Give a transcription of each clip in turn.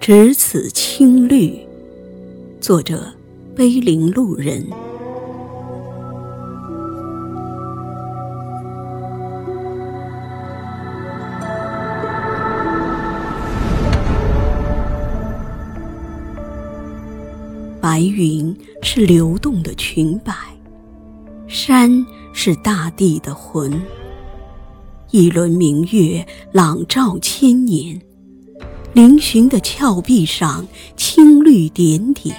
只此青绿。作者：碑林路人。白云是流动的裙摆，山是大地的魂。一轮明月朗照千年，嶙峋的峭壁上青绿点点。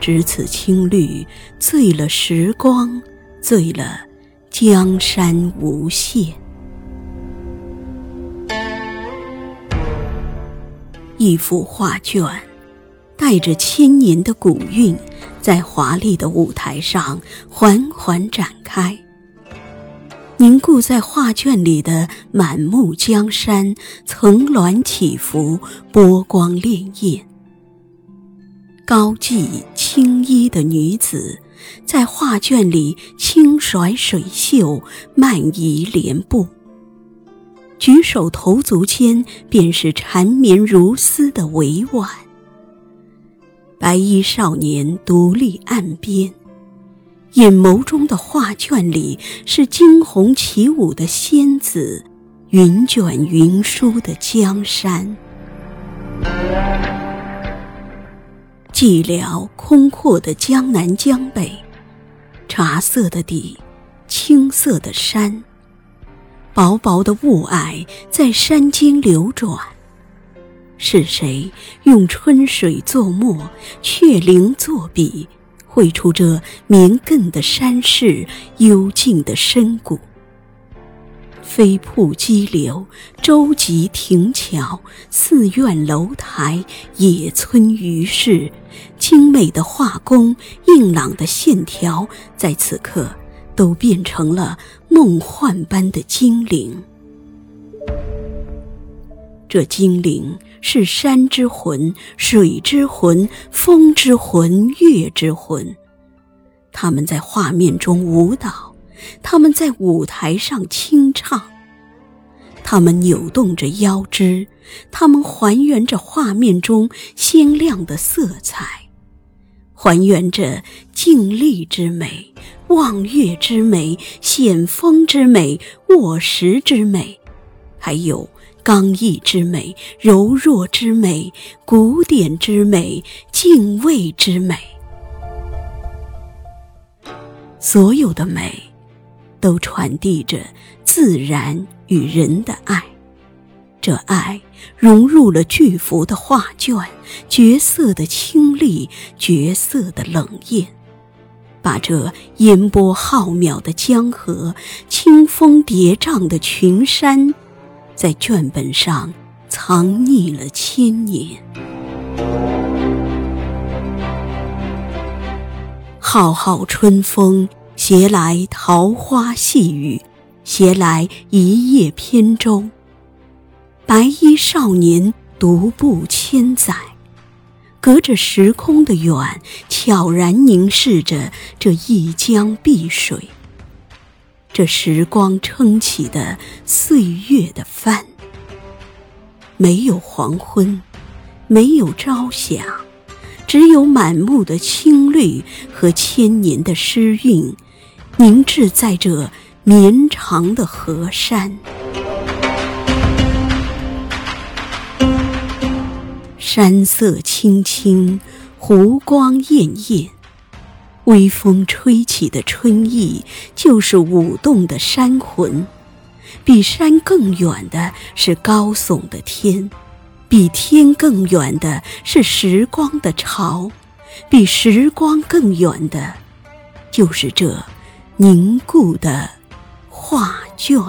只此青绿，醉了时光，醉了江山无限。一幅画卷。带着千年的古韵，在华丽的舞台上缓缓展开。凝固在画卷里的满目江山，层峦起伏，波光潋滟。高髻青衣的女子，在画卷里轻甩水袖，慢移莲步。举手投足间，便是缠绵如丝的委婉。白衣少年独立岸边，眼眸中的画卷里是惊鸿起舞的仙子，云卷云舒的江山。寂寥空阔的江南江北，茶色的底，青色的山，薄薄的雾霭在山间流转。是谁用春水作墨，却灵作笔，绘出这绵亘的山势、幽静的深谷？飞瀑激流，舟楫亭桥，寺院楼台，野村鱼市，精美的画工，硬朗的线条，在此刻都变成了梦幻般的精灵。这精灵是山之魂、水之魂、风之魂、月之魂。他们在画面中舞蹈，他们在舞台上清唱，他们扭动着腰肢，他们还原着画面中鲜亮的色彩，还原着静立之美、望月之美、险峰之美、卧石之美，还有。刚毅之美，柔弱之美，古典之美，敬畏之美，所有的美，都传递着自然与人的爱。这爱融入了巨幅的画卷，绝色的清丽，绝色的冷艳，把这烟波浩渺的江河，清风叠嶂的群山。在卷本上藏匿了千年。浩浩春风携来桃花细雨，携来一叶扁舟。白衣少年独步千载，隔着时空的远，悄然凝视着这一江碧水。这时光撑起的岁月的帆，没有黄昏，没有朝霞，只有满目的青绿和千年的诗韵，凝滞在这绵长的河山。山色青青，湖光艳艳。微风吹起的春意，就是舞动的山魂。比山更远的是高耸的天，比天更远的是时光的潮，比时光更远的，就是这凝固的画卷。